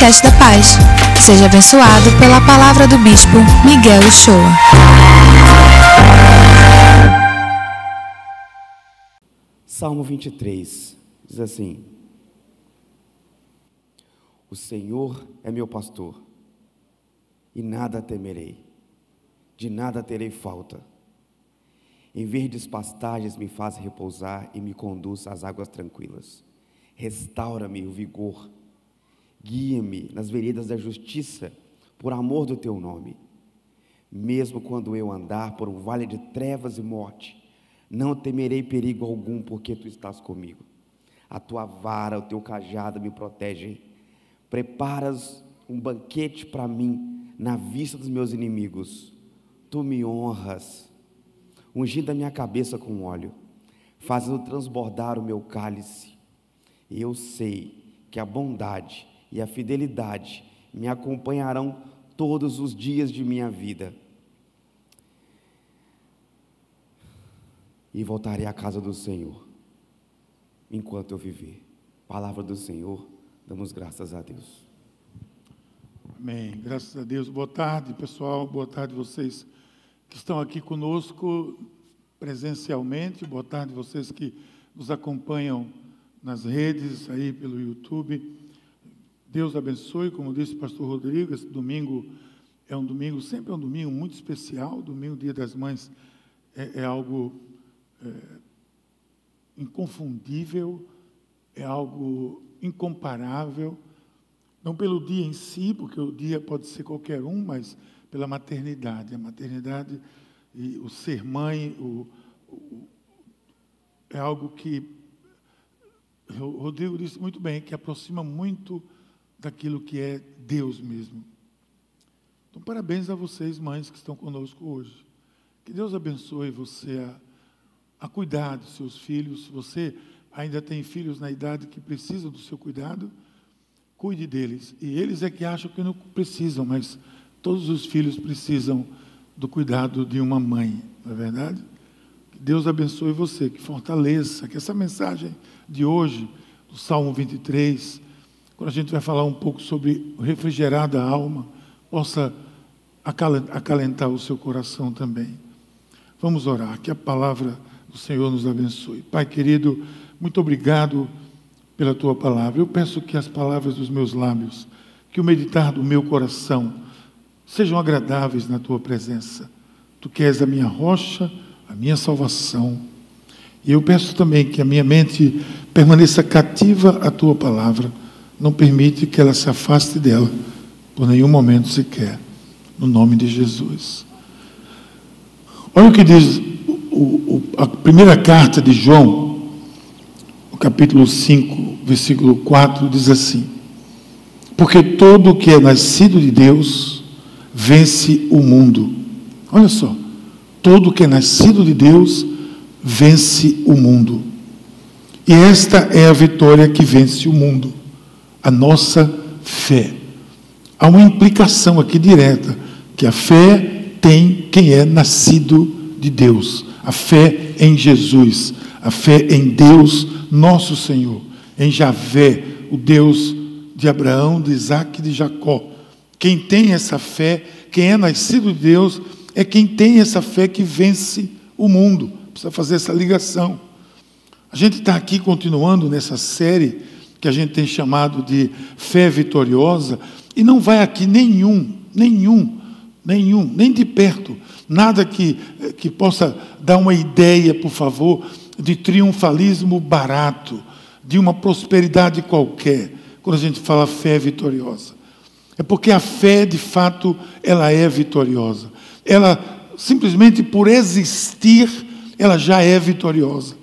podcast da Paz. Seja abençoado pela palavra do Bispo Miguel Uchoa. Salmo 23 diz assim: O Senhor é meu pastor, e nada temerei, de nada terei falta. Em verdes pastagens me faz repousar e me conduz às águas tranquilas. Restaura-me o vigor Guia-me nas veredas da justiça, por amor do teu nome. Mesmo quando eu andar por um vale de trevas e morte, não temerei perigo algum, porque tu estás comigo. A tua vara, o teu cajado me protegem. Preparas um banquete para mim na vista dos meus inimigos. Tu me honras, ungindo a minha cabeça com óleo, fazendo transbordar o meu cálice. E eu sei que a bondade e a fidelidade me acompanharão todos os dias de minha vida. E voltarei à casa do Senhor enquanto eu viver. Palavra do Senhor, damos graças a Deus. Amém. Graças a Deus. Boa tarde, pessoal. Boa tarde, vocês que estão aqui conosco presencialmente. Boa tarde, vocês que nos acompanham nas redes, aí pelo YouTube. Deus abençoe, como disse o pastor Rodrigo, esse domingo é um domingo, sempre é um domingo muito especial, domingo, dia das mães, é, é algo é, inconfundível, é algo incomparável, não pelo dia em si, porque o dia pode ser qualquer um, mas pela maternidade. A maternidade e o ser mãe o, o, é algo que o Rodrigo disse muito bem, que aproxima muito daquilo que é Deus mesmo. Então, parabéns a vocês, mães que estão conosco hoje. Que Deus abençoe você a, a cuidar dos seus filhos. Se você ainda tem filhos na idade que precisam do seu cuidado, cuide deles. E eles é que acham que não precisam, mas todos os filhos precisam do cuidado de uma mãe, não é verdade? Que Deus abençoe você, que fortaleça, que essa mensagem de hoje, do Salmo 23, quando a gente vai falar um pouco sobre refrigerar da alma, possa acalentar o seu coração também. Vamos orar, que a palavra do Senhor nos abençoe. Pai querido, muito obrigado pela tua palavra. Eu peço que as palavras dos meus lábios, que o meditar do meu coração, sejam agradáveis na tua presença. Tu que és a minha rocha, a minha salvação. E eu peço também que a minha mente permaneça cativa à tua palavra não permite que ela se afaste dela por nenhum momento sequer, no nome de Jesus. Olha o que diz o, o, a primeira carta de João, o capítulo 5, versículo 4, diz assim: Porque todo o que é nascido de Deus vence o mundo. Olha só, todo o que é nascido de Deus vence o mundo. E esta é a vitória que vence o mundo a nossa fé. Há uma implicação aqui direta, que a fé tem quem é nascido de Deus, a fé em Jesus, a fé em Deus, nosso Senhor, em Javé, o Deus de Abraão, de Isaac e de Jacó. Quem tem essa fé, quem é nascido de Deus, é quem tem essa fé que vence o mundo. Precisa fazer essa ligação. A gente está aqui continuando nessa série que a gente tem chamado de fé vitoriosa, e não vai aqui nenhum, nenhum, nenhum, nem de perto, nada que, que possa dar uma ideia, por favor, de triunfalismo barato, de uma prosperidade qualquer, quando a gente fala fé vitoriosa. É porque a fé, de fato, ela é vitoriosa. Ela, simplesmente por existir, ela já é vitoriosa.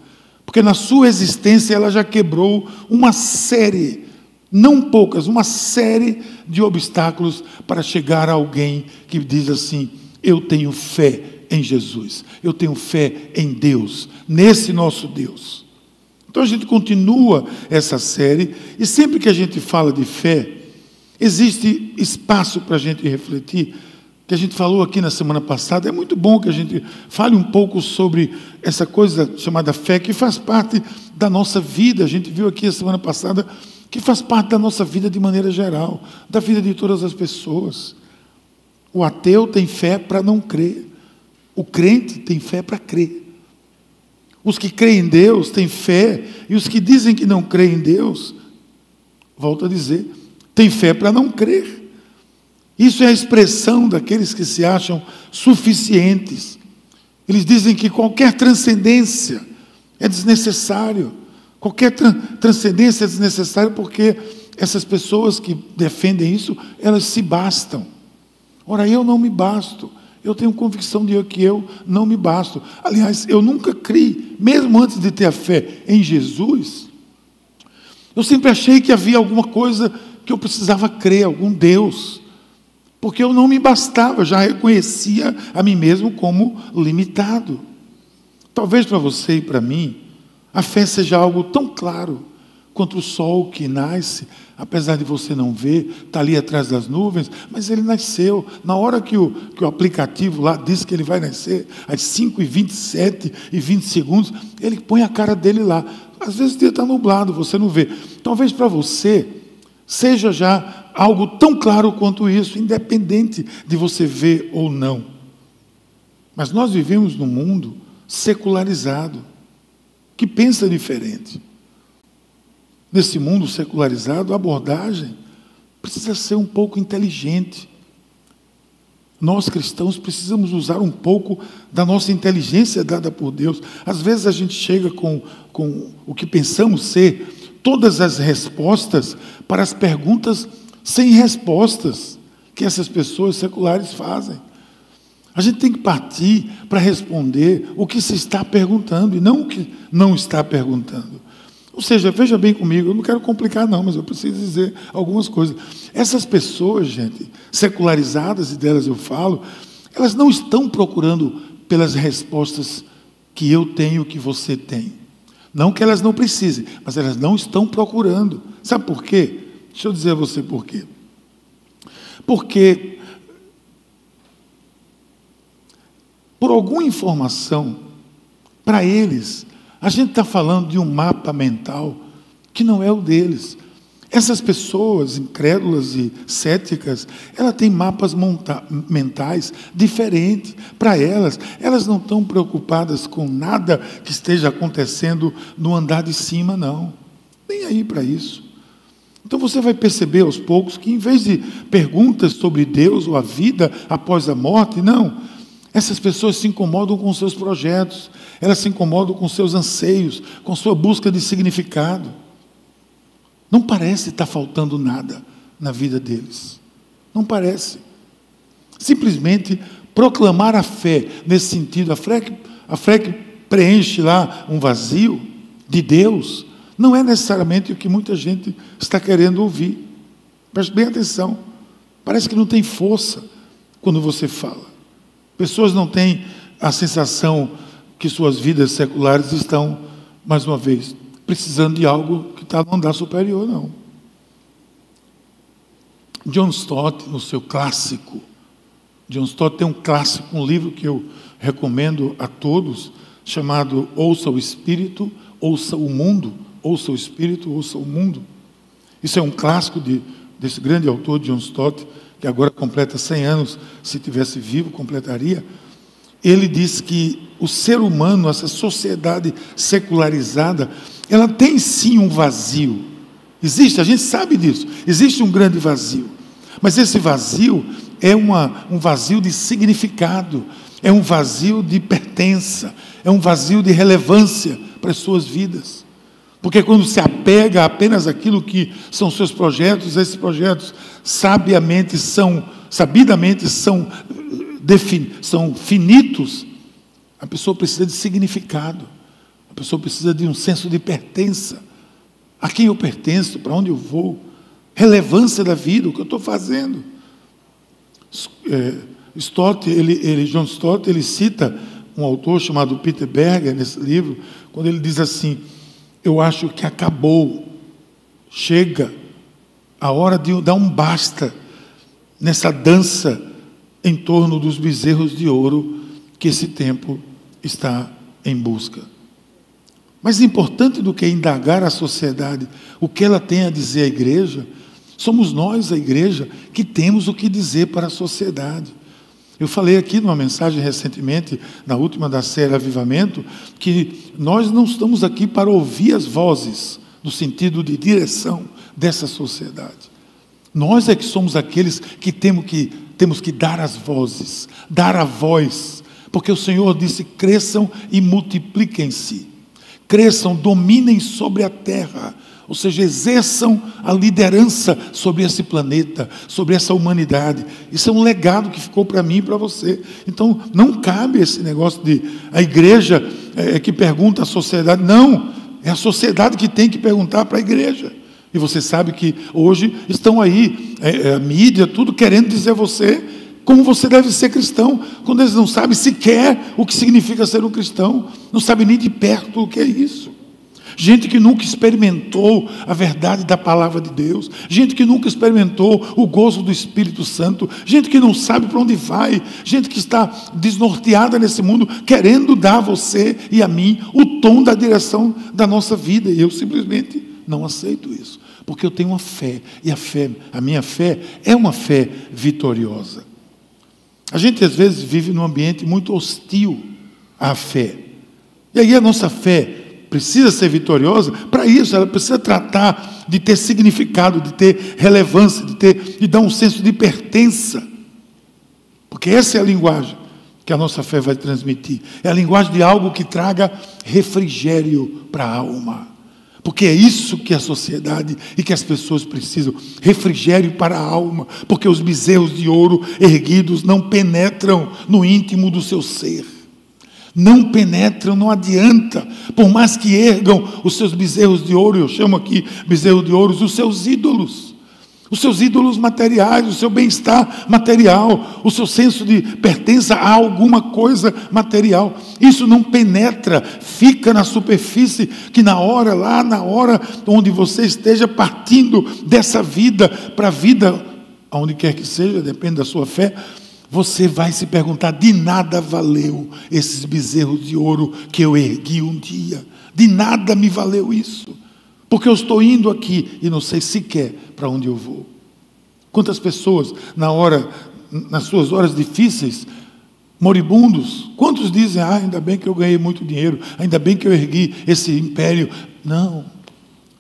Porque na sua existência ela já quebrou uma série, não poucas, uma série de obstáculos para chegar a alguém que diz assim: Eu tenho fé em Jesus, eu tenho fé em Deus, nesse nosso Deus. Então a gente continua essa série, e sempre que a gente fala de fé, existe espaço para a gente refletir que a gente falou aqui na semana passada, é muito bom que a gente fale um pouco sobre essa coisa chamada fé, que faz parte da nossa vida. A gente viu aqui a semana passada que faz parte da nossa vida de maneira geral, da vida de todas as pessoas. O ateu tem fé para não crer, o crente tem fé para crer. Os que creem em Deus têm fé, e os que dizem que não creem em Deus, volto a dizer, têm fé para não crer. Isso é a expressão daqueles que se acham suficientes. Eles dizem que qualquer transcendência é desnecessário. Qualquer transcendência é desnecessária porque essas pessoas que defendem isso, elas se bastam. Ora, eu não me basto. Eu tenho convicção de que eu não me basto. Aliás, eu nunca criei, mesmo antes de ter a fé em Jesus, eu sempre achei que havia alguma coisa que eu precisava crer, algum Deus. Porque eu não me bastava, já reconhecia a mim mesmo como limitado. Talvez para você e para mim, a fé seja algo tão claro quanto o sol que nasce, apesar de você não ver, está ali atrás das nuvens, mas ele nasceu. Na hora que o, que o aplicativo lá diz que ele vai nascer, às 5 e 27 e 20 segundos, ele põe a cara dele lá. Às vezes o dia está nublado, você não vê. Talvez para você seja já algo tão claro quanto isso, independente de você ver ou não. Mas nós vivemos num mundo secularizado, que pensa diferente. Nesse mundo secularizado, a abordagem precisa ser um pouco inteligente. Nós cristãos precisamos usar um pouco da nossa inteligência dada por Deus. Às vezes a gente chega com, com o que pensamos ser todas as respostas para as perguntas sem respostas que essas pessoas seculares fazem. A gente tem que partir para responder o que se está perguntando e não o que não está perguntando. Ou seja, veja bem comigo, eu não quero complicar, não, mas eu preciso dizer algumas coisas. Essas pessoas, gente, secularizadas, e delas eu falo, elas não estão procurando pelas respostas que eu tenho, que você tem. Não que elas não precisem, mas elas não estão procurando. Sabe por quê? Deixa eu dizer a você por quê. Porque, por alguma informação, para eles, a gente está falando de um mapa mental que não é o deles. Essas pessoas incrédulas e céticas, elas têm mapas mentais diferentes para elas. Elas não estão preocupadas com nada que esteja acontecendo no andar de cima, não. Nem aí para isso. Então você vai perceber aos poucos que, em vez de perguntas sobre Deus ou a vida após a morte, não. Essas pessoas se incomodam com seus projetos, elas se incomodam com seus anseios, com sua busca de significado. Não parece estar faltando nada na vida deles. Não parece. Simplesmente proclamar a fé nesse sentido, a fé que, a fé que preenche lá um vazio de Deus, não é necessariamente o que muita gente está querendo ouvir. Preste bem atenção. Parece que não tem força quando você fala. Pessoas não têm a sensação que suas vidas seculares estão, mais uma vez, precisando de algo está no andar superior, não. John Stott, no seu clássico, John Stott tem um clássico, um livro que eu recomendo a todos, chamado Ouça o Espírito, Ouça o Mundo ouça o Espírito, ouça o mundo. Isso é um clássico de, desse grande autor, John Stott, que agora completa 100 anos, se tivesse vivo, completaria. Ele diz que o ser humano, essa sociedade secularizada, ela tem sim um vazio. Existe, a gente sabe disso. Existe um grande vazio. Mas esse vazio é uma, um vazio de significado, é um vazio de pertença, é um vazio de relevância para as suas vidas. Porque quando se apega apenas àquilo que são seus projetos, esses projetos sabiamente são, sabidamente são, defin, são finitos, a pessoa precisa de significado, pessoa precisa de um senso de pertença. A quem eu pertenço, para onde eu vou, relevância da vida, o que eu estou fazendo. É, Stott, ele, ele, John Stott, ele cita um autor chamado Peter Berger nesse livro, quando ele diz assim: eu acho que acabou. Chega a hora de dar um basta nessa dança em torno dos bezerros de ouro que esse tempo está em busca. Mais importante do que indagar a sociedade o que ela tem a dizer à igreja, somos nós, a igreja, que temos o que dizer para a sociedade. Eu falei aqui numa mensagem recentemente, na última da série Avivamento, que nós não estamos aqui para ouvir as vozes, no sentido de direção dessa sociedade. Nós é que somos aqueles que temos que, temos que dar as vozes, dar a voz, porque o Senhor disse: cresçam e multipliquem-se, cresçam, dominem sobre a terra, ou seja, exerçam a liderança sobre esse planeta, sobre essa humanidade. Isso é um legado que ficou para mim e para você. Então, não cabe esse negócio de a igreja é, que pergunta à sociedade. Não, é a sociedade que tem que perguntar para a igreja. E você sabe que hoje estão aí, é, é, a mídia, tudo querendo dizer a você como você deve ser cristão, quando eles não sabem sequer o que significa ser um cristão, não sabem nem de perto o que é isso gente que nunca experimentou a verdade da palavra de Deus, gente que nunca experimentou o gozo do Espírito Santo, gente que não sabe para onde vai, gente que está desnorteada nesse mundo, querendo dar a você e a mim o tom da direção da nossa vida, e eu simplesmente não aceito isso, porque eu tenho uma fé, e a fé, a minha fé é uma fé vitoriosa. A gente às vezes vive num ambiente muito hostil à fé. E aí a nossa fé precisa ser vitoriosa, para isso ela precisa tratar de ter significado, de ter relevância, de ter de dar um senso de pertença. Porque essa é a linguagem que a nossa fé vai transmitir. É a linguagem de algo que traga refrigério para a alma. Porque é isso que a sociedade e que as pessoas precisam: refrigério para a alma. Porque os bezerros de ouro erguidos não penetram no íntimo do seu ser. Não penetram, não adianta, por mais que ergam os seus bezerros de ouro, eu chamo aqui bezerro de ouro, os seus ídolos, os seus ídolos materiais, o seu bem-estar material, o seu senso de pertença a alguma coisa material. Isso não penetra, fica na superfície, que na hora, lá na hora onde você esteja partindo dessa vida para a vida, aonde quer que seja, depende da sua fé, você vai se perguntar: de nada valeu esses bezerros de ouro que eu ergui um dia? De nada me valeu isso, porque eu estou indo aqui e não sei sequer para onde eu vou. Quantas pessoas, na hora, nas suas horas difíceis, moribundos, quantos dizem: ah, ainda bem que eu ganhei muito dinheiro, ainda bem que eu ergui esse império? Não.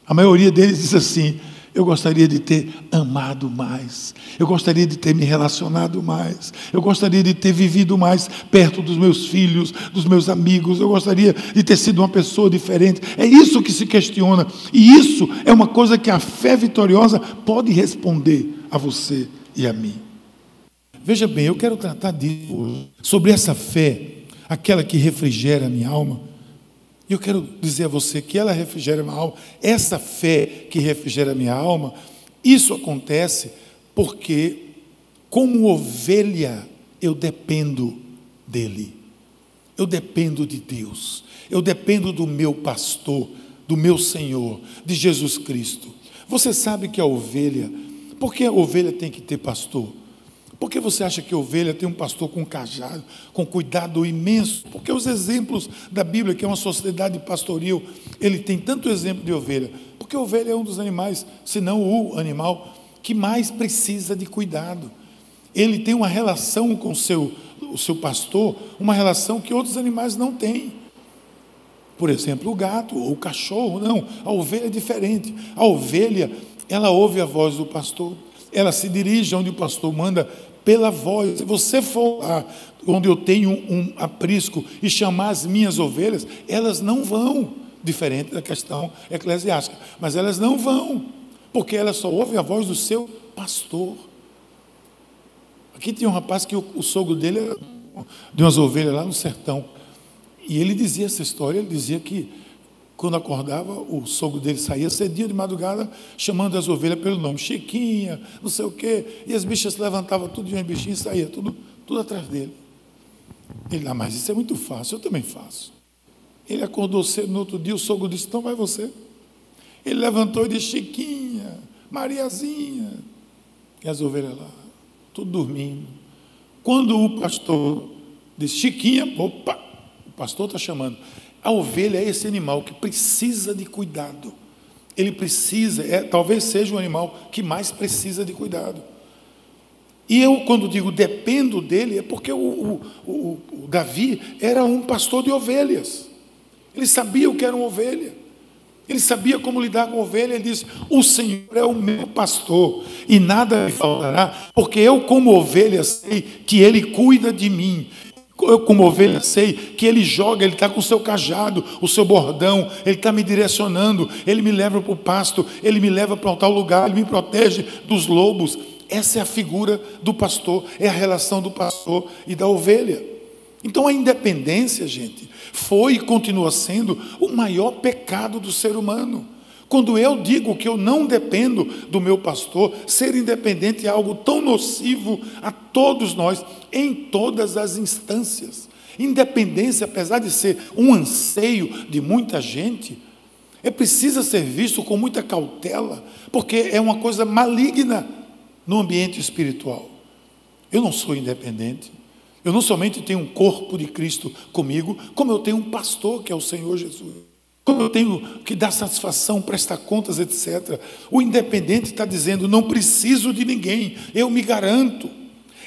A maioria deles diz assim: eu gostaria de ter amado mais. Eu gostaria de ter me relacionado mais. Eu gostaria de ter vivido mais perto dos meus filhos, dos meus amigos. Eu gostaria de ter sido uma pessoa diferente. É isso que se questiona. E isso é uma coisa que a fé vitoriosa pode responder a você e a mim. Veja bem, eu quero tratar disso, sobre essa fé, aquela que refrigera a minha alma e eu quero dizer a você que ela refrigera minha alma, essa fé que refrigera minha alma, isso acontece porque, como ovelha, eu dependo dele, eu dependo de Deus, eu dependo do meu pastor, do meu Senhor, de Jesus Cristo. Você sabe que a ovelha, por que a ovelha tem que ter pastor? Por que você acha que ovelha tem um pastor com cajado, com cuidado imenso? Porque os exemplos da Bíblia, que é uma sociedade pastoril, ele tem tanto exemplo de ovelha. Porque a ovelha é um dos animais, se não o animal, que mais precisa de cuidado. Ele tem uma relação com seu, o seu pastor, uma relação que outros animais não têm. Por exemplo, o gato ou o cachorro, não. A ovelha é diferente. A ovelha, ela ouve a voz do pastor, ela se dirige onde o pastor manda pela voz. Se você for lá onde eu tenho um aprisco e chamar as minhas ovelhas, elas não vão, diferente da questão eclesiástica, mas elas não vão, porque elas só ouvem a voz do seu pastor. Aqui tinha um rapaz que o, o sogro dele era de umas ovelhas lá no sertão. E ele dizia essa história, ele dizia que quando acordava, o sogro dele saía cedinho de madrugada, chamando as ovelhas pelo nome, Chiquinha, não sei o quê, e as bichas se levantavam tudo de um bichinho e saía tudo, tudo atrás dele. Ele, ah, mas isso é muito fácil, eu também faço. Ele acordou cedo no outro dia, o sogro disse, então vai você. Ele levantou e disse, Chiquinha, Mariazinha, e as ovelhas lá, tudo dormindo. Quando o pastor disse, Chiquinha, opa, o pastor está chamando. A ovelha é esse animal que precisa de cuidado. Ele precisa, é, talvez seja o animal que mais precisa de cuidado. E eu, quando digo dependo dele, é porque o, o, o, o Davi era um pastor de ovelhas. Ele sabia o que era uma ovelha. Ele sabia como lidar com ovelha. Ele disse: O Senhor é o meu pastor e nada me faltará, porque eu, como ovelha, sei que Ele cuida de mim. Eu, como ovelha, sei que Ele joga, Ele está com o seu cajado, o seu bordão, Ele está me direcionando, Ele me leva para o pasto, Ele me leva para tal lugar, Ele me protege dos lobos. Essa é a figura do pastor, é a relação do pastor e da ovelha. Então a independência, gente, foi e continua sendo o maior pecado do ser humano. Quando eu digo que eu não dependo do meu pastor, ser independente é algo tão nocivo a todos nós, em todas as instâncias. Independência, apesar de ser um anseio de muita gente, é precisa ser visto com muita cautela, porque é uma coisa maligna no ambiente espiritual. Eu não sou independente. Eu não somente tenho um corpo de Cristo comigo, como eu tenho um pastor que é o Senhor Jesus. Como eu tenho que dar satisfação, prestar contas, etc. O independente está dizendo: não preciso de ninguém, eu me garanto.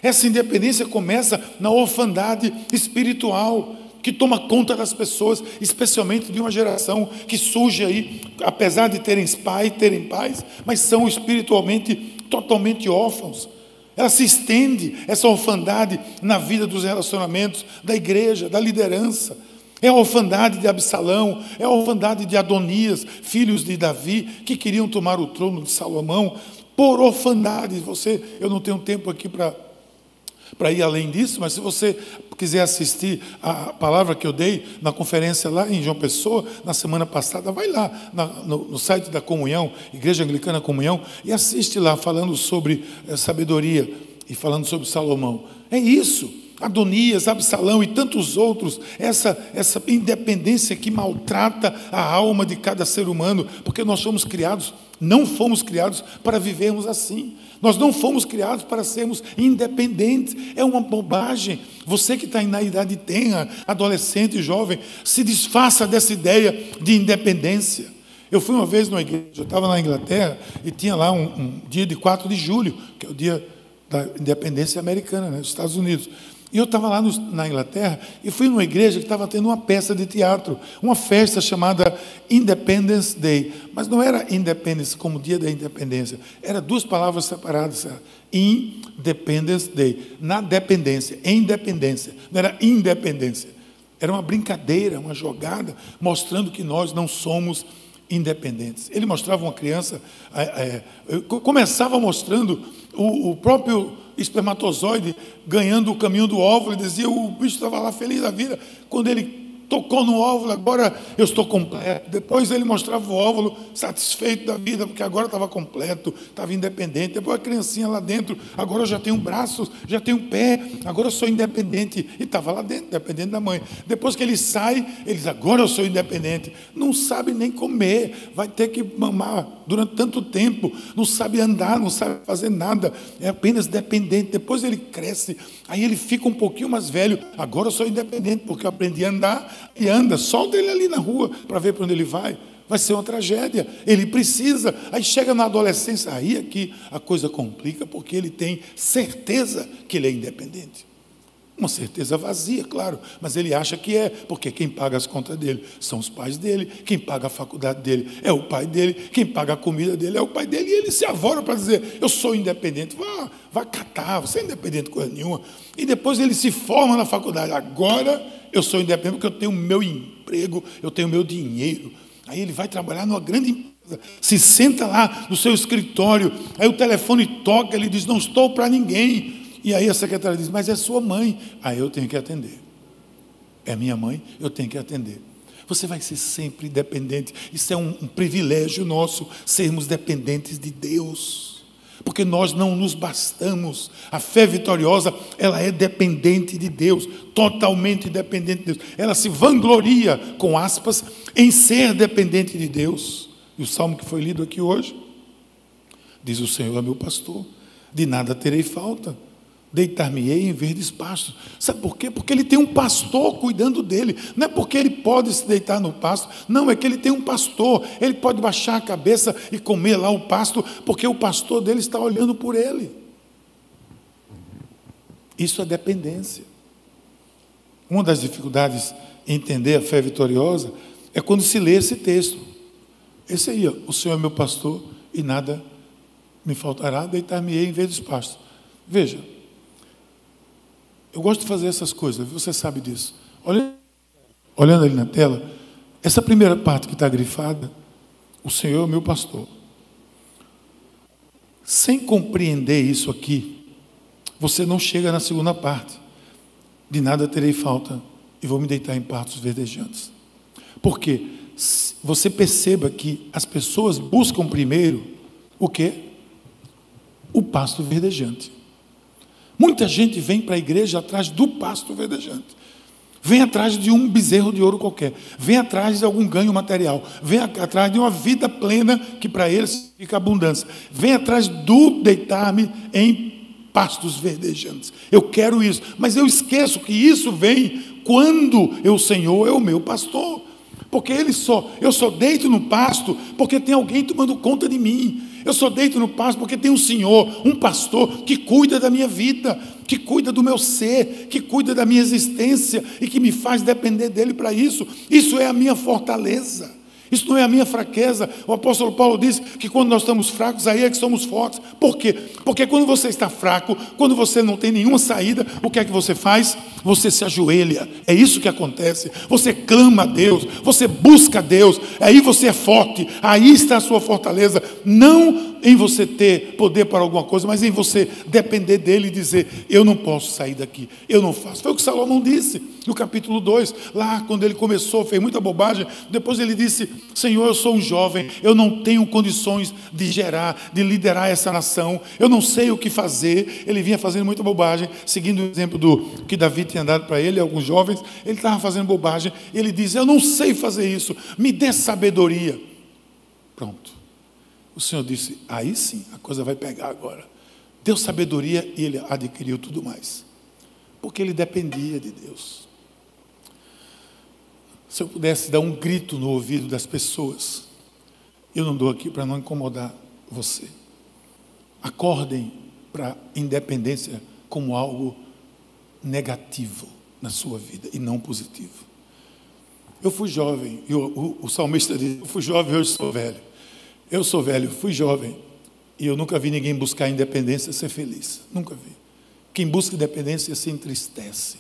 Essa independência começa na orfandade espiritual, que toma conta das pessoas, especialmente de uma geração que surge aí, apesar de terem pai, terem pais, mas são espiritualmente totalmente órfãos. Ela se estende, essa orfandade, na vida dos relacionamentos da igreja, da liderança. É a orfandade de Absalão, é a orfandade de Adonias, filhos de Davi, que queriam tomar o trono de Salomão, por orfandade. Você, eu não tenho tempo aqui para para ir além disso, mas se você quiser assistir a palavra que eu dei na conferência lá em João Pessoa, na semana passada, vai lá na, no, no, site da Comunhão, Igreja Anglicana Comunhão, e assiste lá falando sobre é, sabedoria e falando sobre Salomão. É isso. Adonias, Absalão e tantos outros, essa, essa independência que maltrata a alma de cada ser humano, porque nós somos criados, não fomos criados para vivermos assim. Nós não fomos criados para sermos independentes. É uma bobagem. Você que está na idade tenra, adolescente, jovem, se desfaça dessa ideia de independência. Eu fui uma vez numa igreja, eu estava na Inglaterra e tinha lá um, um, dia de 4 de julho, que é o dia da independência americana, né, dos Estados Unidos. E eu estava lá no, na Inglaterra e fui numa igreja que estava tendo uma peça de teatro, uma festa chamada Independence Day. Mas não era Independence como dia da independência, era duas palavras separadas. Independence Day, na dependência, independência, não era independência. Era uma brincadeira, uma jogada, mostrando que nós não somos independentes. Ele mostrava uma criança, é, é, começava mostrando o, o próprio espermatozoide ganhando o caminho do óvulo, e dizia, o bicho estava lá feliz da vida. Quando ele tocou no óvulo, agora eu estou completo. Depois ele mostrava o óvulo satisfeito da vida, porque agora estava completo, estava independente. Depois a criancinha lá dentro, agora eu já tenho braços, já tenho pé, agora eu sou independente. E estava lá dentro, dependente da mãe. Depois que ele sai, ele diz, agora eu sou independente. Não sabe nem comer, vai ter que mamar durante tanto tempo, não sabe andar, não sabe fazer nada, é apenas dependente. Depois ele cresce, aí ele fica um pouquinho mais velho. Agora eu sou independente, porque eu aprendi a andar e anda, solta ele ali na rua para ver para onde ele vai. Vai ser uma tragédia. Ele precisa. Aí chega na adolescência, aí é que a coisa complica, porque ele tem certeza que ele é independente. Uma certeza vazia, claro, mas ele acha que é, porque quem paga as contas dele são os pais dele, quem paga a faculdade dele é o pai dele, quem paga a comida dele é o pai dele, e ele se avora para dizer: Eu sou independente. Vá, vá catar, você é independente de coisa nenhuma. E depois ele se forma na faculdade. Agora eu sou independente porque eu tenho meu emprego, eu tenho meu dinheiro. Aí ele vai trabalhar numa grande empresa, se senta lá no seu escritório, aí o telefone toca, ele diz: Não estou para ninguém. E aí a secretária diz: Mas é sua mãe. Aí eu tenho que atender. É minha mãe, eu tenho que atender. Você vai ser sempre dependente. Isso é um, um privilégio nosso, sermos dependentes de Deus porque nós não nos bastamos. A fé vitoriosa, ela é dependente de Deus, totalmente dependente de Deus. Ela se vangloria, com aspas, em ser dependente de Deus. E o salmo que foi lido aqui hoje diz: O Senhor é meu pastor, de nada terei falta. Deitar-me-ei em verdes pastos. Sabe por quê? Porque ele tem um pastor cuidando dele. Não é porque ele pode se deitar no pasto, não, é que ele tem um pastor. Ele pode baixar a cabeça e comer lá o pasto, porque o pastor dele está olhando por ele. Isso é dependência. Uma das dificuldades em entender a fé vitoriosa é quando se lê esse texto. Esse aí, ó, o Senhor é meu pastor e nada me faltará, deitar-me-ei em verdes pastos. Veja, eu gosto de fazer essas coisas, você sabe disso. Olha, olhando ali na tela, essa primeira parte que está grifada, o Senhor é meu pastor. Sem compreender isso aqui, você não chega na segunda parte. De nada terei falta e vou me deitar em partos verdejantes. Por quê? Você perceba que as pessoas buscam primeiro o quê? O pasto verdejante. Muita gente vem para a igreja atrás do pasto verdejante. Vem atrás de um bezerro de ouro qualquer. Vem atrás de algum ganho material. Vem atrás de uma vida plena que para eles fica abundância. Vem atrás do deitar-me em pastos verdejantes. Eu quero isso. Mas eu esqueço que isso vem quando o Senhor é o meu pastor. Porque ele só, eu só deito no pasto porque tem alguém tomando conta de mim. Eu só deito no pasto porque tem um Senhor, um pastor que cuida da minha vida, que cuida do meu ser, que cuida da minha existência e que me faz depender dele para isso. Isso é a minha fortaleza. Isso não é a minha fraqueza. O apóstolo Paulo diz que quando nós estamos fracos, aí é que somos fortes. Por quê? Porque quando você está fraco, quando você não tem nenhuma saída, o que é que você faz? Você se ajoelha. É isso que acontece. Você clama a Deus, você busca a Deus. Aí você é forte. Aí está a sua fortaleza. Não em você ter poder para alguma coisa, mas em você depender dele e dizer: Eu não posso sair daqui, eu não faço. Foi o que Salomão disse no capítulo 2, lá quando ele começou, fez muita bobagem. Depois ele disse: Senhor, eu sou um jovem, eu não tenho condições de gerar, de liderar essa nação, eu não sei o que fazer. Ele vinha fazendo muita bobagem, seguindo o exemplo do que Davi tinha dado para ele, alguns jovens, ele estava fazendo bobagem. Ele diz: Eu não sei fazer isso, me dê sabedoria. Pronto. O Senhor disse: Aí sim, a coisa vai pegar agora. Deu sabedoria e ele adquiriu tudo mais. Porque ele dependia de Deus. Se eu pudesse dar um grito no ouvido das pessoas, eu não dou aqui para não incomodar você. Acordem para a independência como algo negativo na sua vida e não positivo. Eu fui jovem, e o, o, o salmista diz: Eu fui jovem, hoje sou velho. Eu sou velho, fui jovem, e eu nunca vi ninguém buscar independência ser feliz. Nunca vi. Quem busca independência se entristece.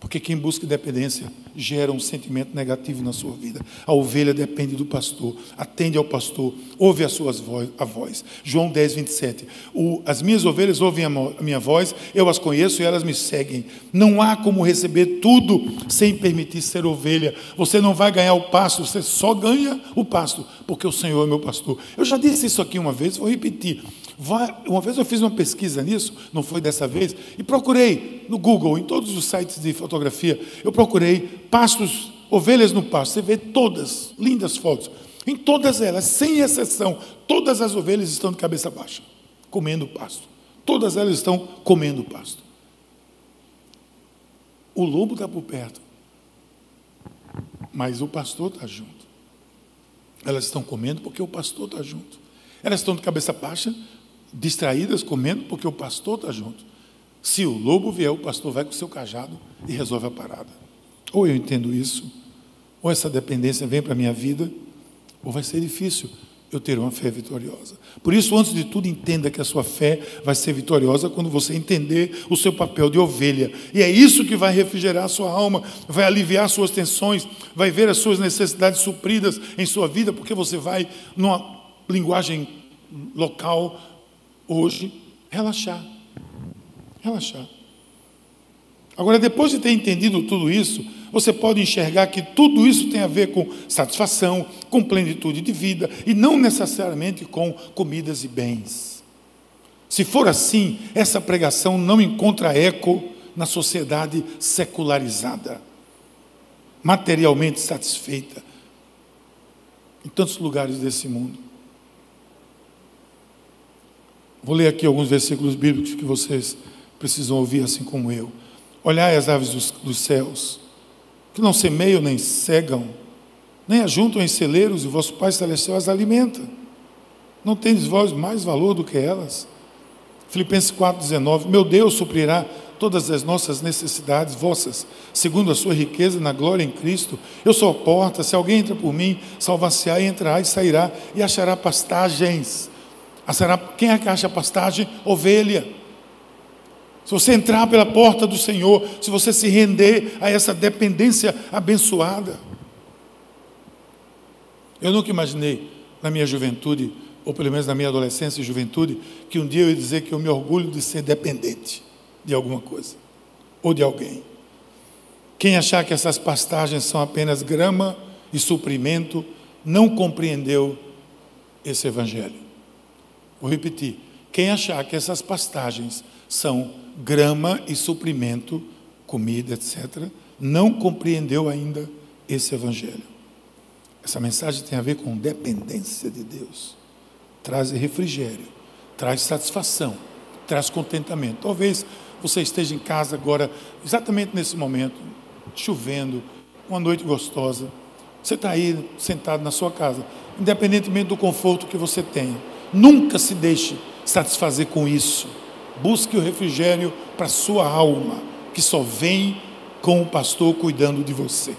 Porque quem busca independência gera um sentimento negativo na sua vida. A ovelha depende do pastor, atende ao pastor, ouve as suas voz, a voz. João 10, 27. O, as minhas ovelhas ouvem a, a minha voz, eu as conheço e elas me seguem. Não há como receber tudo sem permitir ser ovelha. Você não vai ganhar o pasto, você só ganha o pasto, porque o Senhor é meu pastor. Eu já disse isso aqui uma vez, vou repetir. Uma vez eu fiz uma pesquisa nisso, não foi dessa vez, e procurei no Google, em todos os sites de fotografia, eu procurei pastos, ovelhas no pasto. Você vê todas, lindas fotos. Em todas elas, sem exceção, todas as ovelhas estão de cabeça baixa, comendo pasto. Todas elas estão comendo pasto. O lobo está por perto, mas o pastor está junto. Elas estão comendo porque o pastor está junto. Elas estão de cabeça baixa distraídas comendo porque o pastor está junto. Se o lobo vier, o pastor vai com o seu cajado e resolve a parada. Ou eu entendo isso, ou essa dependência vem para a minha vida, ou vai ser difícil eu ter uma fé vitoriosa. Por isso, antes de tudo, entenda que a sua fé vai ser vitoriosa quando você entender o seu papel de ovelha. E é isso que vai refrigerar a sua alma, vai aliviar suas tensões, vai ver as suas necessidades supridas em sua vida, porque você vai, numa linguagem local, hoje, relaxar. Relaxar. Agora, depois de ter entendido tudo isso, você pode enxergar que tudo isso tem a ver com satisfação, com plenitude de vida e não necessariamente com comidas e bens. Se for assim, essa pregação não encontra eco na sociedade secularizada, materialmente satisfeita, em tantos lugares desse mundo. Vou ler aqui alguns versículos bíblicos que vocês precisam ouvir assim como eu. Olhai as aves dos, dos céus, que não semeiam nem cegam, nem ajuntam em celeiros, e vosso Pai Celestial as alimenta. Não tendes vós mais valor do que elas? Filipenses 4,19: Meu Deus suprirá todas as nossas necessidades vossas, segundo a sua riqueza na glória em Cristo. Eu sou a porta, se alguém entra por mim, salvar-se-á, entrará e sairá, e achará pastagens. Achará, quem é que acha pastagem? Ovelha. Se você entrar pela porta do Senhor, se você se render a essa dependência abençoada. Eu nunca imaginei na minha juventude, ou pelo menos na minha adolescência e juventude, que um dia eu ia dizer que eu me orgulho de ser dependente de alguma coisa ou de alguém. Quem achar que essas pastagens são apenas grama e suprimento, não compreendeu esse evangelho. Vou repetir. Quem achar que essas pastagens são grama e suprimento, comida, etc., não compreendeu ainda esse evangelho. Essa mensagem tem a ver com dependência de Deus. Traz refrigério, traz satisfação, traz contentamento. Talvez você esteja em casa agora, exatamente nesse momento, chovendo, uma noite gostosa. Você está aí sentado na sua casa, independentemente do conforto que você tenha. Nunca se deixe satisfazer com isso. Busque o refrigério para sua alma, que só vem com o pastor cuidando de você.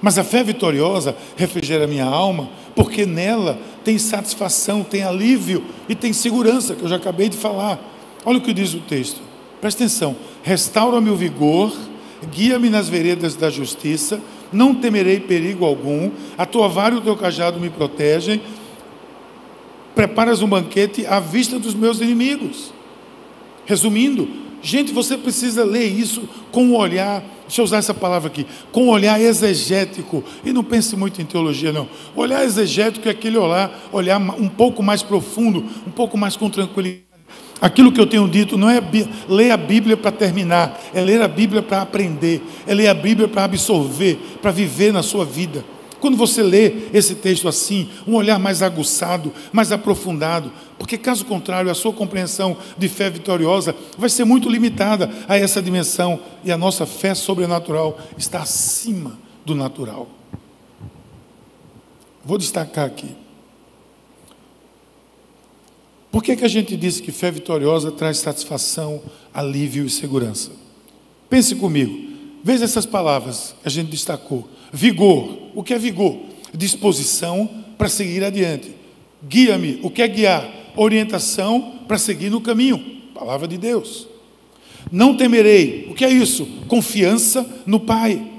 Mas a fé vitoriosa refrigera a minha alma, porque nela tem satisfação, tem alívio e tem segurança, que eu já acabei de falar. Olha o que diz o texto. Presta atenção. Restaura-me o vigor, guia-me nas veredas da justiça, não temerei perigo algum, a tua vara e o teu cajado me protegem. Preparas um banquete à vista dos meus inimigos. Resumindo, gente, você precisa ler isso com um olhar, deixa eu usar essa palavra aqui, com um olhar exegético. E não pense muito em teologia, não. Olhar exegético é aquele olhar, olhar um pouco mais profundo, um pouco mais com tranquilidade Aquilo que eu tenho dito não é ler a Bíblia para terminar, é ler a Bíblia para aprender, é ler a Bíblia para absorver, para viver na sua vida. Quando você lê esse texto assim, um olhar mais aguçado, mais aprofundado, porque caso contrário, a sua compreensão de fé vitoriosa vai ser muito limitada a essa dimensão e a nossa fé sobrenatural está acima do natural. Vou destacar aqui. Por que, que a gente disse que fé vitoriosa traz satisfação, alívio e segurança? Pense comigo. Veja essas palavras que a gente destacou. Vigor. O que é vigor? Disposição para seguir adiante. Guia-me. O que é guiar? Orientação para seguir no caminho. Palavra de Deus. Não temerei. O que é isso? Confiança no Pai.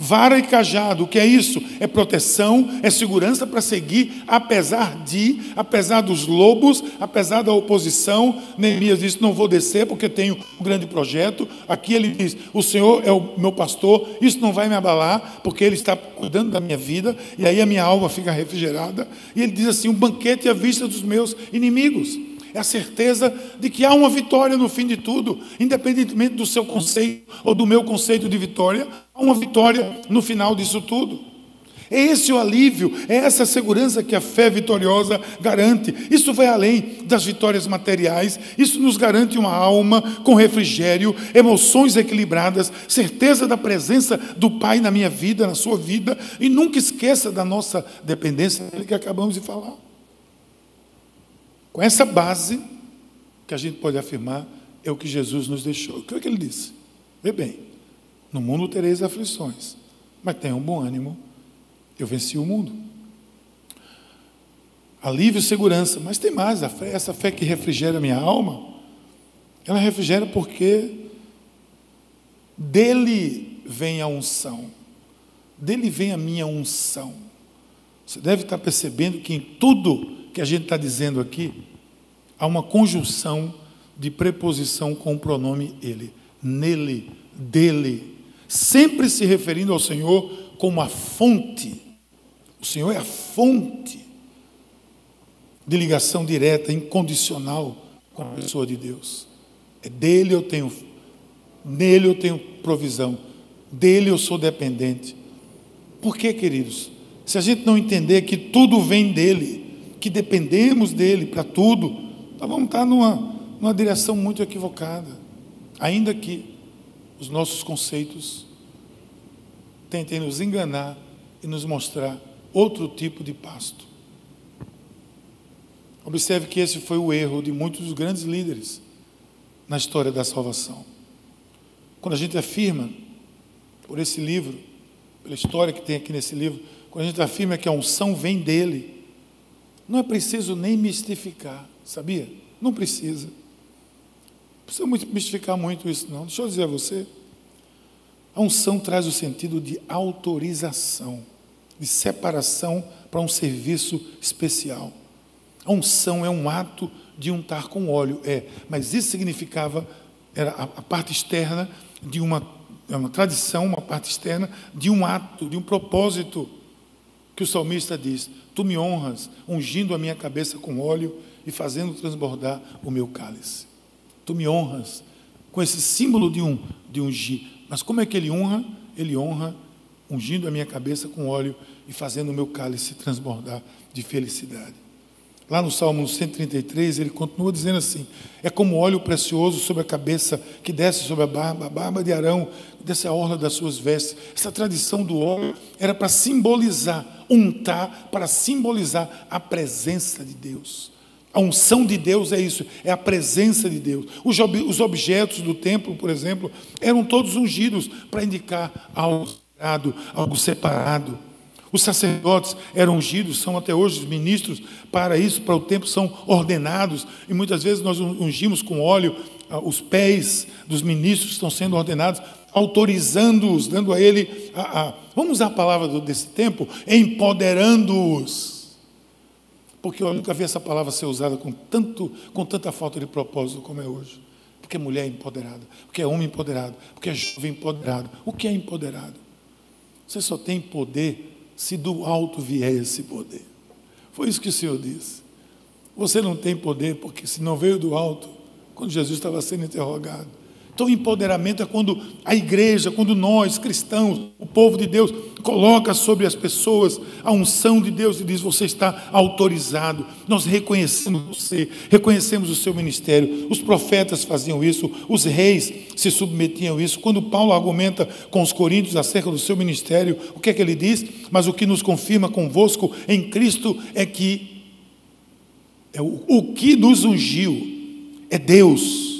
Vara e cajado, o que é isso? É proteção, é segurança para seguir, apesar de, apesar dos lobos, apesar da oposição. Neemias disse: Não vou descer porque tenho um grande projeto. Aqui ele diz: O Senhor é o meu pastor, isso não vai me abalar, porque Ele está cuidando da minha vida, e aí a minha alma fica refrigerada. E ele diz assim: Um banquete à vista dos meus inimigos é a certeza de que há uma vitória no fim de tudo, independentemente do seu conceito ou do meu conceito de vitória, há uma vitória no final disso tudo. É esse o alívio, é essa segurança que a fé vitoriosa garante. Isso vai além das vitórias materiais, isso nos garante uma alma com refrigério, emoções equilibradas, certeza da presença do Pai na minha vida, na sua vida, e nunca esqueça da nossa dependência que acabamos de falar. Com essa base, que a gente pode afirmar, é o que Jesus nos deixou. O que é que ele disse? Vê bem, no mundo tereis aflições, mas tenha um bom ânimo, eu venci o mundo. Alívio segurança, mas tem mais, fé, essa fé que refrigera a minha alma, ela refrigera porque dele vem a unção, dele vem a minha unção. Você deve estar percebendo que em tudo que a gente está dizendo aqui, há uma conjunção de preposição com o pronome ele. Nele, dele. Sempre se referindo ao Senhor como a fonte. O Senhor é a fonte de ligação direta, incondicional com a pessoa de Deus. É dele eu tenho, nele eu tenho provisão, dele eu sou dependente. Por que, queridos? Se a gente não entender que tudo vem dele, que dependemos dele para tudo, nós vamos estar numa, numa direção muito equivocada. Ainda que os nossos conceitos tentem nos enganar e nos mostrar outro tipo de pasto. Observe que esse foi o erro de muitos dos grandes líderes na história da salvação. Quando a gente afirma, por esse livro, pela história que tem aqui nesse livro, quando a gente afirma que a unção vem dele, não é preciso nem mistificar, sabia? Não precisa. Não precisa mistificar muito isso, não. Deixa eu dizer a você. A unção traz o sentido de autorização, de separação para um serviço especial. A unção é um ato de untar com óleo, é, mas isso significava, era a, parte externa de uma, é uma tradição, uma parte externa de um ato, de um propósito, que o salmista diz: Tu me honras, ungindo a minha cabeça com óleo e fazendo transbordar o meu cálice. Tu me honras com esse símbolo de um de ungir. Mas como é que ele honra? Ele honra ungindo a minha cabeça com óleo e fazendo o meu cálice transbordar de felicidade. Lá no Salmo 133, ele continua dizendo assim: É como óleo precioso sobre a cabeça que desce sobre a barba, a barba de Arão, desce a orla das suas vestes. Essa tradição do óleo era para simbolizar, untar, para simbolizar a presença de Deus. A unção de Deus é isso, é a presença de Deus. Os, objetos do templo, por exemplo, eram todos ungidos para indicar algo sagrado, algo separado. Os sacerdotes eram ungidos, são até hoje os ministros para isso, para o tempo, são ordenados, e muitas vezes nós ungimos com óleo ah, os pés dos ministros estão sendo ordenados, autorizando-os, dando a ele, a, a, vamos usar a palavra desse tempo, empoderando-os. Porque eu nunca vi essa palavra ser usada com, tanto, com tanta falta de propósito como é hoje. Porque é mulher empoderada, porque é homem empoderado, porque é jovem empoderado. O que é empoderado? Você só tem poder se do alto vier esse poder. Foi isso que o Senhor disse. Você não tem poder porque se não veio do alto, quando Jesus estava sendo interrogado. Então, empoderamento é quando a igreja, quando nós, cristãos, o povo de Deus, coloca sobre as pessoas a unção de Deus e diz: Você está autorizado. Nós reconhecemos você, reconhecemos o seu ministério. Os profetas faziam isso, os reis se submetiam a isso. Quando Paulo argumenta com os coríntios acerca do seu ministério, o que é que ele diz? Mas o que nos confirma convosco em Cristo é que é o, o que nos ungiu é Deus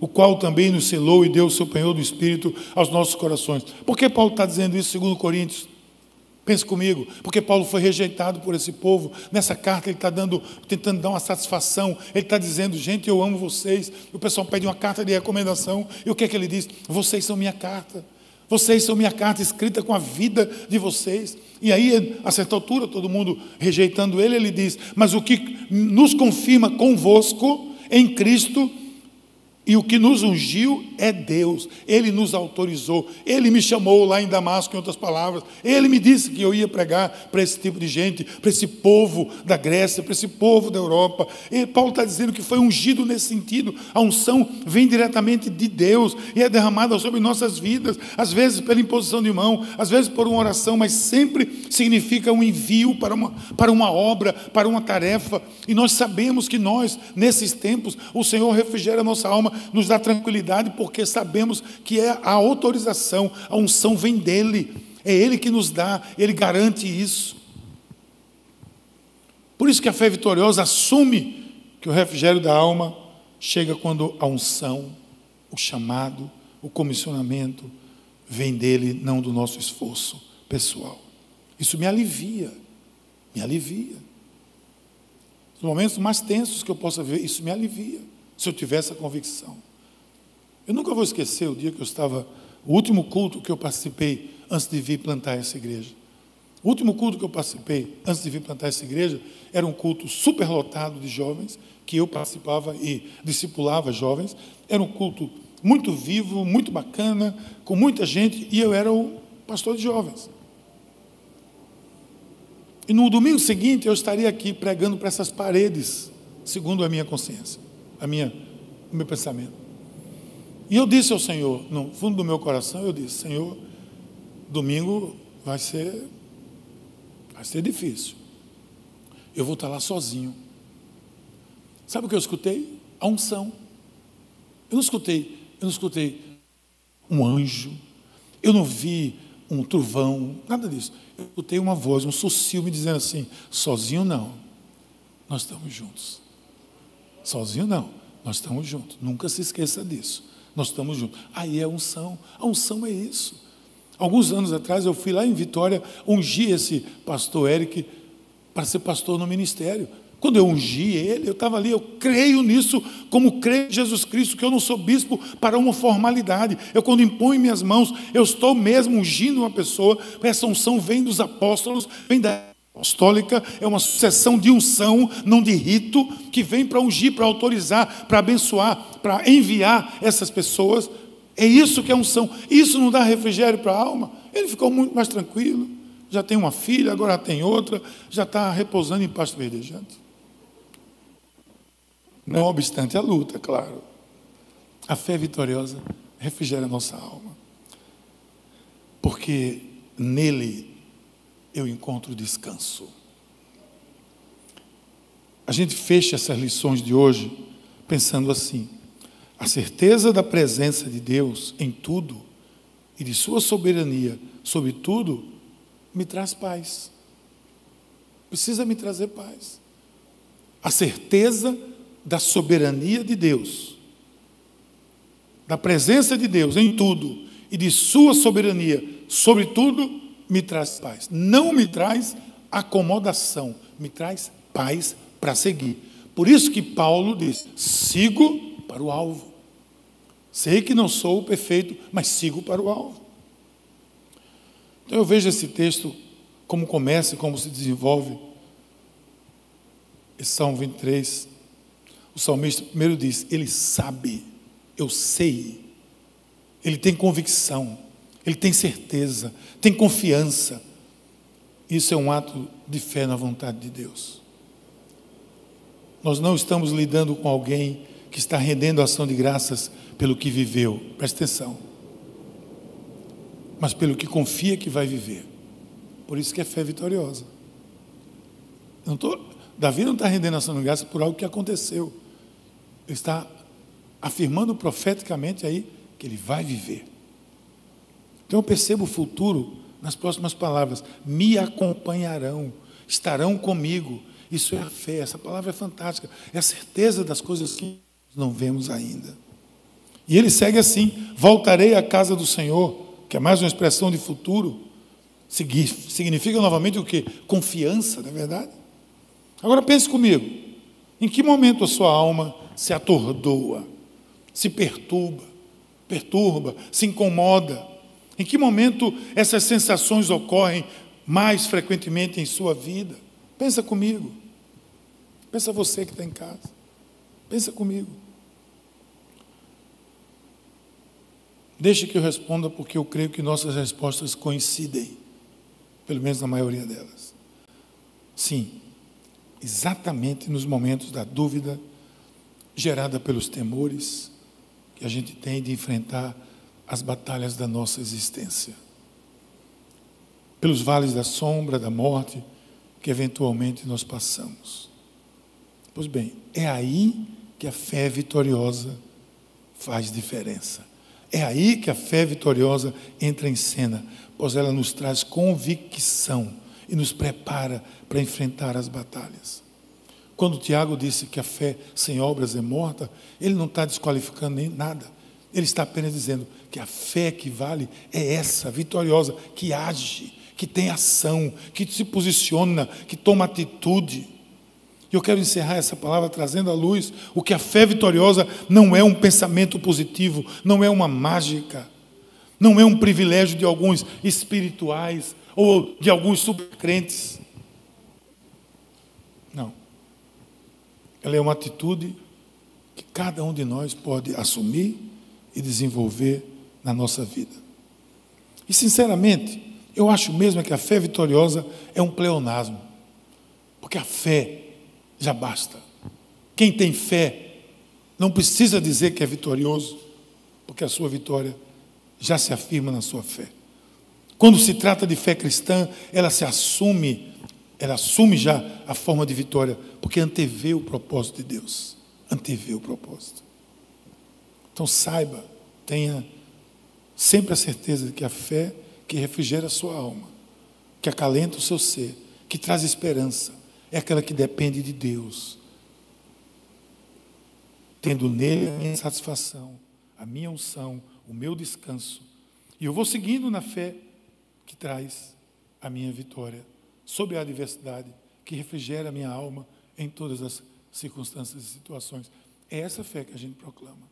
o qual também nos selou e deu o seu penhor do Espírito aos nossos corações. Por que Paulo está dizendo isso, segundo Coríntios? Pense comigo, porque Paulo foi rejeitado por esse povo. Nessa carta ele está dando, tentando dar uma satisfação. Ele está dizendo, gente, eu amo vocês. O pessoal pede uma carta de recomendação. E o que é que ele diz? Vocês são minha carta. Vocês são minha carta escrita com a vida de vocês. E aí, a certa altura, todo mundo rejeitando ele, ele diz: Mas o que nos confirma convosco em Cristo e o que nos ungiu é Deus. Ele nos autorizou. Ele me chamou lá em Damasco, em outras palavras. Ele me disse que eu ia pregar para esse tipo de gente, para esse povo da Grécia, para esse povo da Europa. E Paulo está dizendo que foi ungido nesse sentido. A unção vem diretamente de Deus e é derramada sobre nossas vidas, às vezes pela imposição de mão, às vezes por uma oração, mas sempre significa um envio para uma, para uma obra, para uma tarefa. E nós sabemos que nós, nesses tempos, o Senhor refrigera a nossa alma nos dá tranquilidade, porque sabemos que é a autorização, a unção vem dele, é ele que nos dá, ele garante isso. Por isso que a fé vitoriosa assume que o refrigério da alma chega quando a unção, o chamado, o comissionamento vem dele, não do nosso esforço pessoal. Isso me alivia, me alivia. Nos momentos mais tensos que eu possa ver, isso me alivia se eu tivesse a convicção. Eu nunca vou esquecer o dia que eu estava, o último culto que eu participei antes de vir plantar essa igreja. O último culto que eu participei antes de vir plantar essa igreja era um culto superlotado de jovens, que eu participava e discipulava jovens. Era um culto muito vivo, muito bacana, com muita gente, e eu era o pastor de jovens. E no domingo seguinte eu estaria aqui pregando para essas paredes, segundo a minha consciência a minha, o meu pensamento. E eu disse ao Senhor, no fundo do meu coração, eu disse, Senhor, domingo vai ser, vai ser difícil. Eu vou estar lá sozinho. Sabe o que eu escutei? A unção. Eu não escutei, eu não escutei um anjo, eu não vi um trovão, nada disso. Eu escutei uma voz, um sussurro me dizendo assim: sozinho não, nós estamos juntos. Sozinho não, nós estamos juntos. Nunca se esqueça disso. Nós estamos juntos. Aí é unção. A unção é isso. Alguns anos atrás eu fui lá em Vitória ungir esse pastor Eric para ser pastor no ministério. Quando eu ungi ele, eu estava ali, eu creio nisso, como creio em Jesus Cristo, que eu não sou bispo para uma formalidade. Eu, quando imponho minhas mãos, eu estou mesmo ungindo uma pessoa. Essa unção vem dos apóstolos, vem da apostólica, é uma sucessão de unção, não de rito, que vem para ungir, para autorizar, para abençoar, para enviar essas pessoas. É isso que é unção. Isso não dá refrigério para a alma. Ele ficou muito mais tranquilo. Já tem uma filha, agora tem outra, já está repousando em pasto verdejante. Não obstante a luta, claro. A fé vitoriosa refrigera a nossa alma. Porque nele eu encontro descanso. A gente fecha essas lições de hoje pensando assim: a certeza da presença de Deus em tudo e de Sua soberania sobre tudo me traz paz. Precisa me trazer paz. A certeza da soberania de Deus, da presença de Deus em tudo e de Sua soberania sobre tudo me traz paz. Não me traz acomodação, me traz paz para seguir. Por isso que Paulo diz: sigo para o alvo. Sei que não sou perfeito, mas sigo para o alvo. Então eu vejo esse texto como começa e como se desenvolve. Esse Salmo 23. O salmista primeiro diz: Ele sabe, eu sei, ele tem convicção ele tem certeza, tem confiança. Isso é um ato de fé na vontade de Deus. Nós não estamos lidando com alguém que está rendendo ação de graças pelo que viveu, presta atenção, mas pelo que confia que vai viver. Por isso que é fé vitoriosa. Não tô, Davi não está rendendo ação de graças por algo que aconteceu. Ele está afirmando profeticamente aí que ele vai viver. Então eu percebo o futuro nas próximas palavras: me acompanharão, estarão comigo. Isso é a fé, essa palavra é fantástica, é a certeza das coisas que não vemos ainda. E ele segue assim: voltarei à casa do Senhor, que é mais uma expressão de futuro. Significa novamente o que? Confiança, não é verdade? Agora pense comigo: em que momento a sua alma se atordoa, se perturba, perturba, se incomoda? Em que momento essas sensações ocorrem mais frequentemente em sua vida? Pensa comigo. Pensa você que está em casa. Pensa comigo. Deixe que eu responda, porque eu creio que nossas respostas coincidem, pelo menos na maioria delas. Sim, exatamente nos momentos da dúvida, gerada pelos temores que a gente tem de enfrentar as batalhas da nossa existência. Pelos vales da sombra, da morte, que eventualmente nós passamos. Pois bem, é aí que a fé vitoriosa faz diferença. É aí que a fé vitoriosa entra em cena, pois ela nos traz convicção e nos prepara para enfrentar as batalhas. Quando Tiago disse que a fé sem obras é morta, ele não está desqualificando nem nada. Ele está apenas dizendo que a fé que vale é essa, vitoriosa, que age, que tem ação, que se posiciona, que toma atitude. E eu quero encerrar essa palavra trazendo à luz o que a fé vitoriosa não é um pensamento positivo, não é uma mágica, não é um privilégio de alguns espirituais ou de alguns supercrentes. Não. Ela é uma atitude que cada um de nós pode assumir e desenvolver na nossa vida. E, sinceramente, eu acho mesmo que a fé vitoriosa é um pleonasmo, porque a fé já basta. Quem tem fé não precisa dizer que é vitorioso, porque a sua vitória já se afirma na sua fé. Quando se trata de fé cristã, ela se assume, ela assume já a forma de vitória, porque antevê o propósito de Deus. Antevê o propósito. Então saiba tenha sempre a certeza de que a fé que refrigera a sua alma, que acalenta o seu ser, que traz esperança, é aquela que depende de Deus. Tendo nele a minha satisfação, a minha unção, o meu descanso. E eu vou seguindo na fé que traz a minha vitória sobre a adversidade, que refrigera a minha alma em todas as circunstâncias e situações. É essa fé que a gente proclama.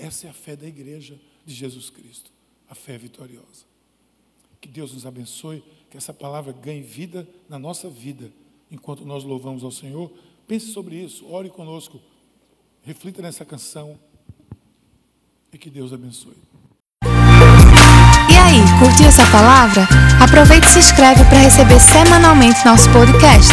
Essa é a fé da igreja de Jesus Cristo, a fé vitoriosa. Que Deus nos abençoe, que essa palavra ganhe vida na nossa vida, enquanto nós louvamos ao Senhor. Pense sobre isso, ore conosco, reflita nessa canção e que Deus abençoe. E aí, curtiu essa palavra? Aproveite e se inscreve para receber semanalmente nosso podcast.